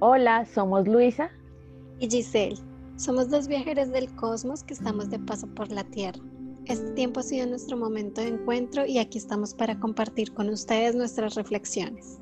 Hola, somos Luisa y Giselle. Somos dos viajeros del cosmos que estamos de paso por la Tierra. Este tiempo ha sido nuestro momento de encuentro y aquí estamos para compartir con ustedes nuestras reflexiones.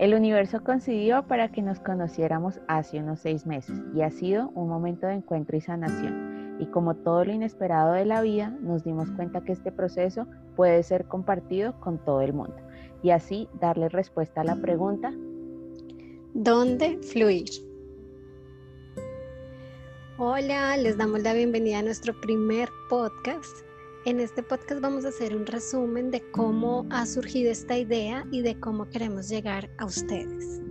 El universo coincidió para que nos conociéramos hace unos seis meses y ha sido un momento de encuentro y sanación. Y como todo lo inesperado de la vida, nos dimos cuenta que este proceso puede ser compartido con todo el mundo y así darle respuesta a la pregunta ¿Dónde fluir? Hola, les damos la bienvenida a nuestro primer podcast. En este podcast vamos a hacer un resumen de cómo ha surgido esta idea y de cómo queremos llegar a ustedes.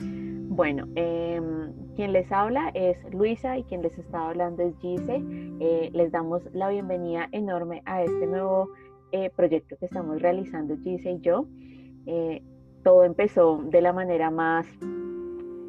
Bueno, em, quien les habla es Luisa y quien les está hablando es Gise. Eh, les damos la bienvenida enorme a este nuevo eh, proyecto que estamos realizando Gise y yo. Eh, todo empezó de la manera más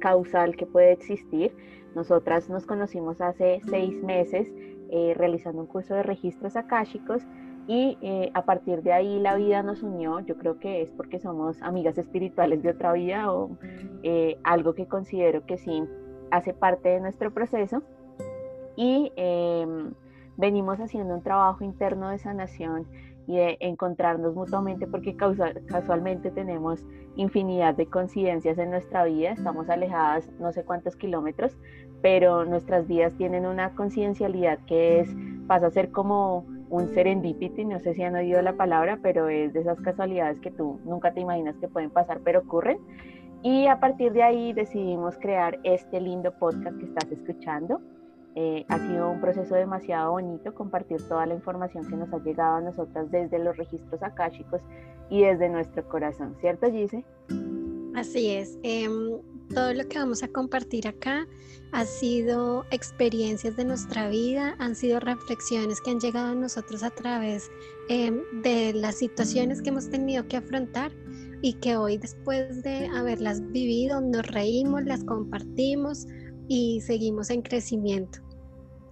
causal que puede existir. Nosotras nos conocimos hace seis meses eh, realizando un curso de registros akáshicos y eh, a partir de ahí la vida nos unió. Yo creo que es porque somos amigas espirituales de otra vida o eh, algo que considero que sí hace parte de nuestro proceso. Y em, venimos haciendo un trabajo interno de sanación y de encontrarnos mutuamente porque casualmente tenemos infinidad de coincidencias en nuestra vida, estamos alejadas no sé cuántos kilómetros, pero nuestras vidas tienen una coincidencialidad que es, pasa a ser como un serendipity, no sé si han oído la palabra, pero es de esas casualidades que tú nunca te imaginas que pueden pasar, pero ocurren. Y a partir de ahí decidimos crear este lindo podcast que estás escuchando eh, ha sido un proceso demasiado bonito compartir toda la información que nos ha llegado a nosotras desde los registros akáshicos y desde nuestro corazón, ¿cierto Gise? Así es. Em, todo lo que vamos a compartir acá ha sido experiencias de nuestra vida, han sido reflexiones que han llegado a nosotros a través em, de las situaciones que hemos tenido que afrontar y que hoy después de haberlas vivido nos reímos, las compartimos, y seguimos en crecimiento.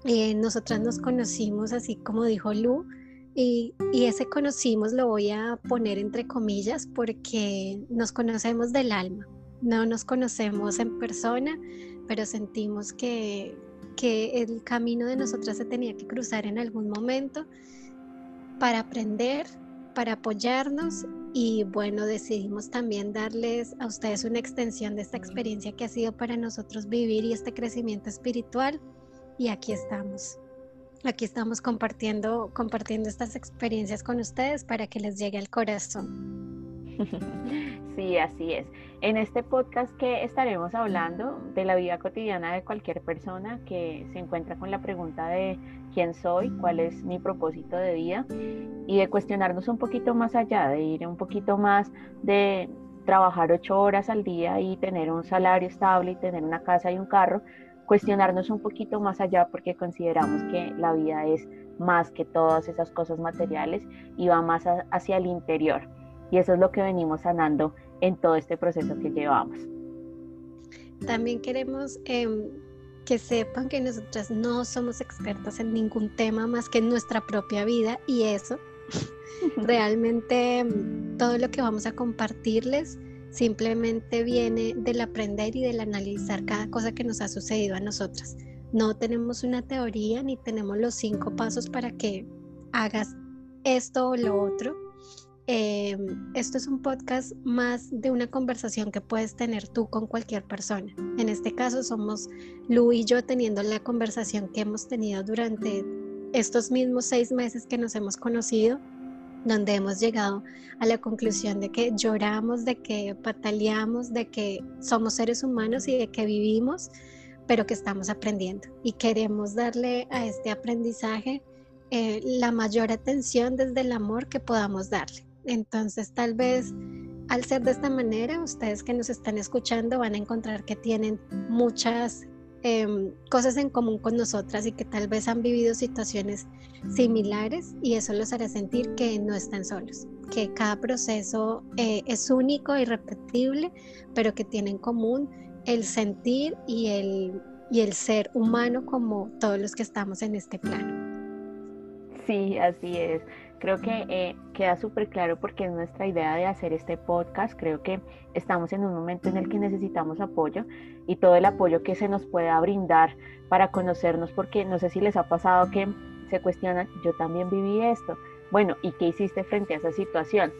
Eh, nosotras nos conocimos así como dijo Lu y, y, ese conocimos lo voy a poner entre comillas porque nos conocemos del alma, no nos conocemos en persona, pero sentimos que, que el camino de nosotras se tenía que cruzar en algún momento para aprender, para apoyarnos y bueno, decidimos también darles a ustedes una extensión de esta experiencia que ha sido para nosotros vivir y este crecimiento espiritual. Y aquí estamos. Aquí estamos compartiendo, compartiendo estas experiencias con ustedes para que les llegue al corazón. Sí, así es. En este podcast que estaremos hablando de la vida cotidiana de cualquier persona que se encuentra con la pregunta de quién soy, cuál es mi propósito de vida y de cuestionarnos un poquito más allá, de ir un poquito más de trabajar ocho horas al día y tener un salario estable y tener una casa y un carro, cuestionarnos un poquito más allá porque consideramos que la vida es más que todas esas cosas materiales y va más hacia el interior. Y eso es lo que venimos sanando en todo este proceso que llevamos. También queremos em, que sepan que nosotras no somos expertas en ningún tema más que en nuestra propia vida y eso realmente mm, todo lo que vamos a compartirles simplemente viene del aprender y del analizar cada cosa que nos ha sucedido a nosotras. No tenemos una teoría ni tenemos los cinco pasos para que hagas esto o lo otro eh, esto es un podcast más de una conversación que puedes tener tú con cualquier persona. En este caso somos Lu y yo teniendo la conversación que hemos tenido durante estos mismos seis meses que nos hemos conocido, donde hemos llegado a la conclusión de que lloramos, de que pataleamos, de que somos seres humanos y de que vivimos, pero que estamos aprendiendo. Y queremos darle a este aprendizaje eh, la mayor atención desde el amor que podamos darle. Entonces, tal vez al ser de esta manera, ustedes que nos están escuchando van a encontrar que tienen muchas em, cosas en común con nosotras y que tal vez han vivido situaciones similares y eso los hará sentir que no están solos, que cada proceso eh, es único, irrepetible, pero que tiene en común el sentir y el, y el ser humano como todos los que estamos en este plano. Sí, así es. creo que eh, queda súper claro porque es nuestra idea de hacer este podcast. Creo que estamos en un momento en el que necesitamos apoyo y todo el apoyo que se nos pueda brindar para conocernos, porque no sé si les ha pasado que se cuestionan, yo también viví esto. Bueno, ¿y qué hiciste frente a esa situación?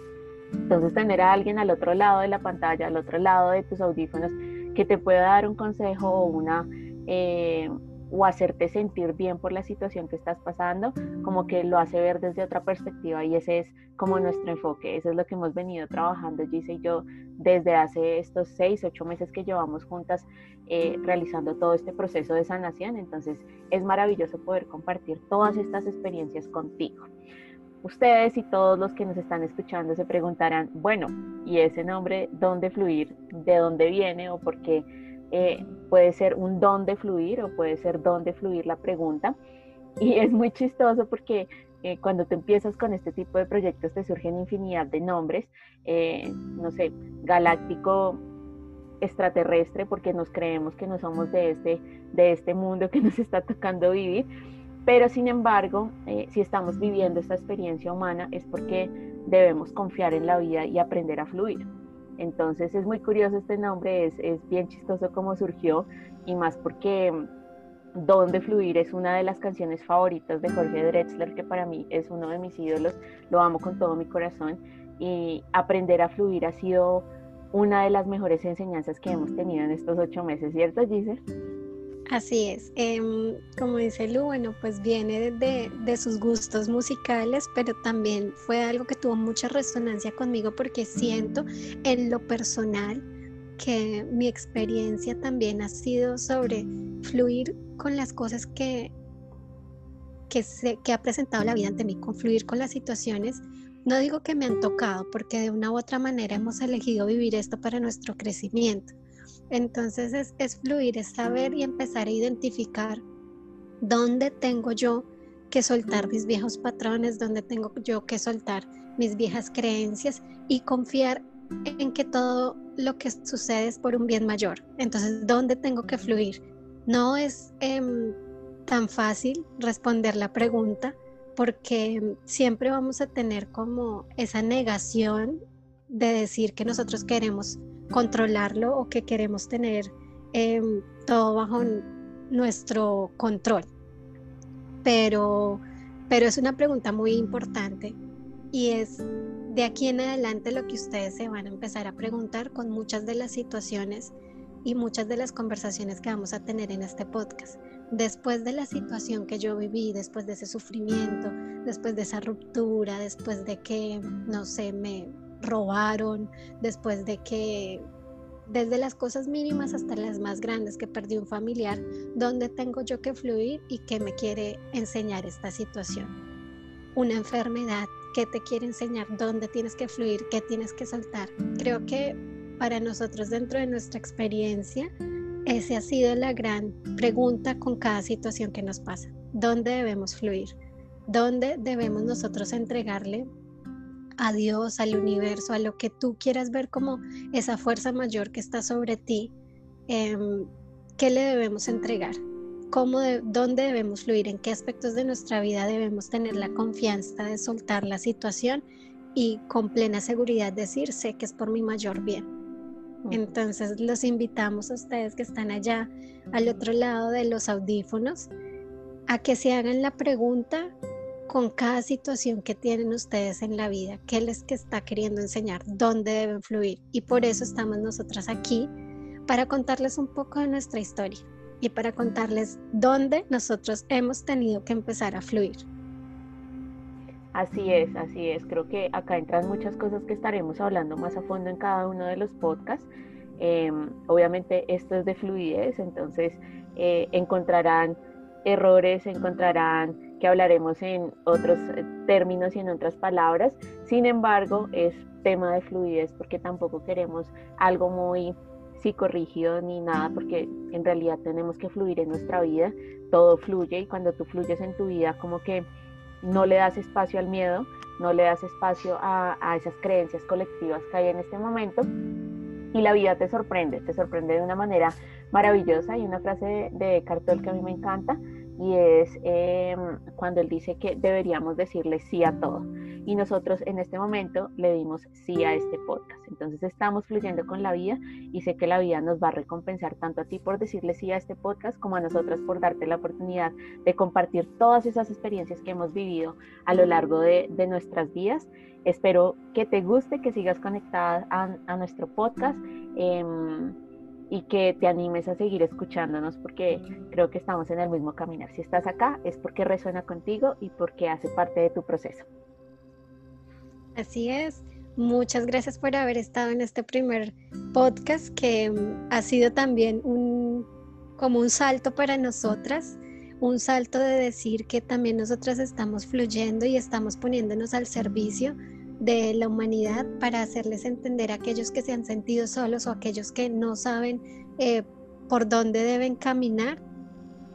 Entonces, tener a alguien al otro lado de la pantalla, al otro lado de tus audífonos, que te pueda dar un consejo o una... Eh, o hacerte sentir bien por la situación que estás pasando, como que lo hace ver desde otra perspectiva y ese es como nuestro enfoque, eso es lo que hemos venido trabajando Gise y yo desde hace estos seis, ocho meses que llevamos juntas eh, realizando todo este proceso de sanación, entonces es maravilloso poder compartir todas estas experiencias contigo. Ustedes y todos los que nos están escuchando se preguntarán, bueno, ¿y ese nombre dónde fluir? ¿De dónde viene o por qué? Eh, puede ser un don de fluir o puede ser don de fluir la pregunta. Y es muy chistoso porque eh, cuando te empiezas con este tipo de proyectos te surgen infinidad de nombres, eh, no sé, galáctico extraterrestre porque nos creemos que no somos de este, de este mundo que nos está tocando vivir, pero sin embargo, si estamos viviendo esta experiencia humana es porque debemos confiar en la vida y aprender a fluir. Entonces es muy curioso este nombre, es, es bien chistoso cómo surgió y más porque mm, Donde Fluir es una de las canciones favoritas de Jorge Drexler, que para mí es uno de mis ídolos, lo amo con todo mi corazón y aprender a fluir ha sido una de las mejores enseñanzas que hemos tenido en estos ocho meses, ¿cierto, Giselle? Así es, em, como dice Lu, bueno, pues viene de, de, sus gustos musicales, pero también fue algo que tuvo mucha resonancia conmigo porque siento en lo personal que mi experiencia también ha sido sobre fluir con las cosas que, que, se, que ha presentado la vida ante mí, con fluir con las situaciones. No digo que me han tocado, porque de una u otra manera hemos elegido vivir esto para nuestro crecimiento entonces es, fluir, es saber y empezar a identificar dónde tengo yo que soltar mis viejos patrones, dónde tengo yo que soltar mis viejas creencias y confiar en que todo lo que sucede es por un bien mayor. Entonces, ¿dónde tengo que fluir? No es em, tan fácil responder la pregunta porque siempre vamos a tener como esa negación de decir que nosotros queremos controlarlo o que queremos tener em, todo bajo nuestro control. Pero, pero es una pregunta muy importante y es de aquí en adelante lo que ustedes se van a empezar a preguntar con muchas de las situaciones y muchas de las conversaciones que vamos a tener en este podcast. Después de la situación que yo viví, después de ese sufrimiento, después de esa ruptura, después de que, no sé, me, robaron, después de que desde las cosas mínimas hasta las más grandes que perdí un familiar, ¿dónde tengo yo que fluir y qué me quiere enseñar esta situación? Una enfermedad, ¿qué te quiere enseñar? ¿Dónde tienes que fluir? ¿Qué tienes que soltar? Creo que para nosotros dentro de nuestra experiencia, esa ha sido la gran pregunta con cada situación que nos pasa. ¿Dónde debemos fluir? ¿Dónde debemos nosotros entregarle a Dios, al universo, a lo que tú quieras ver como esa fuerza mayor que está sobre ti, em, ¿qué le debemos entregar? ¿Cómo ¿Dónde debemos fluir? ¿En qué aspectos de nuestra vida debemos tener la confianza de soltar la situación y con plena seguridad decir, sé que es por mi mayor bien? Entonces los invitamos a ustedes que están allá al otro lado de los audífonos a que se hagan la pregunta con cada situación que tienen ustedes en la vida, qué les que está queriendo enseñar, dónde deben fluir. Y por eso estamos nosotras aquí, para contarles un poco de nuestra historia y para contarles dónde nosotros hemos tenido que empezar a fluir. Así es, así es. Creo que acá entran muchas cosas que estaremos hablando más a fondo en cada uno de los podcasts. Em, obviamente esto es de fluidez, entonces eh, encontrarán errores, encontrarán que hablaremos en otros eh, términos y en otras palabras. Sin embargo, es tema de fluidez porque tampoco queremos algo muy psicorrígido ni nada, porque en realidad tenemos que fluir en nuestra vida, todo fluye y cuando tú fluyes en tu vida como que no le das espacio al miedo, no le das espacio a, esas creencias colectivas que hay en este momento y la vida te sorprende, te sorprende de una manera maravillosa. Hay una frase de, Cartol que a mí me encanta y es em, cuando él dice que deberíamos decirle sí a todo. y nosotros en este momento le dimos sí a este podcast. Entonces estamos fluyendo con la vida y sé que la vida nos va a recompensar tanto a ti por decirle sí a este podcast como a nosotras por darte la oportunidad de compartir todas esas experiencias que hemos vivido a lo largo de, nuestras vidas. Espero que te guste, que sigas conectada a, nuestro podcast. Em, y que te animes a seguir escuchándonos porque creo que estamos en el mismo caminar. Si estás acá es porque resuena contigo y porque hace parte de tu proceso. Así es. Muchas gracias por haber estado en este primer podcast que mm, ha sido también un como un salto para nosotras, un salto de decir que también nosotras estamos fluyendo y estamos poniéndonos al servicio de la humanidad para hacerles entender a aquellos que se han sentido solos o aquellos que no saben eh, por dónde deben caminar,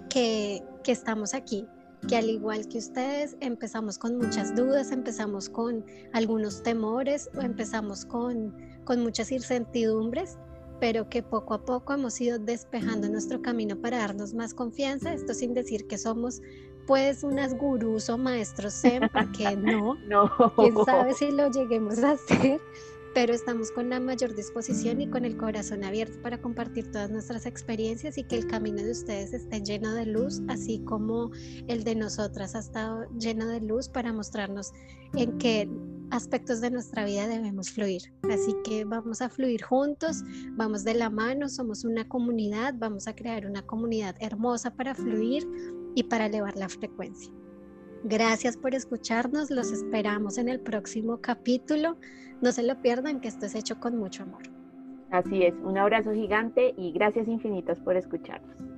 que, que estamos aquí, que al igual que ustedes empezamos con muchas dudas, empezamos con algunos temores o empezamos con, con muchas incertidumbres, pero que poco a poco hemos ido despejando nuestro camino para darnos más confianza, esto sin decir que somos pues unas gurús o maestros zen, porque no, no, quién sabe si lo lleguemos a hacer, pero estamos con la mayor disposición y con el corazón abierto para compartir todas nuestras experiencias y que el camino de ustedes esté lleno de luz, así como el de nosotras ha estado lleno de luz para mostrarnos en qué aspectos de nuestra vida debemos fluir. Así que vamos a fluir juntos, vamos de la mano, somos una comunidad, vamos a crear una comunidad hermosa para fluir y para elevar la frecuencia. Gracias por escucharnos, los esperamos en el próximo capítulo. No se lo pierdan, que esto es hecho con mucho amor. Así es, un abrazo gigante y gracias infinitas por escucharnos.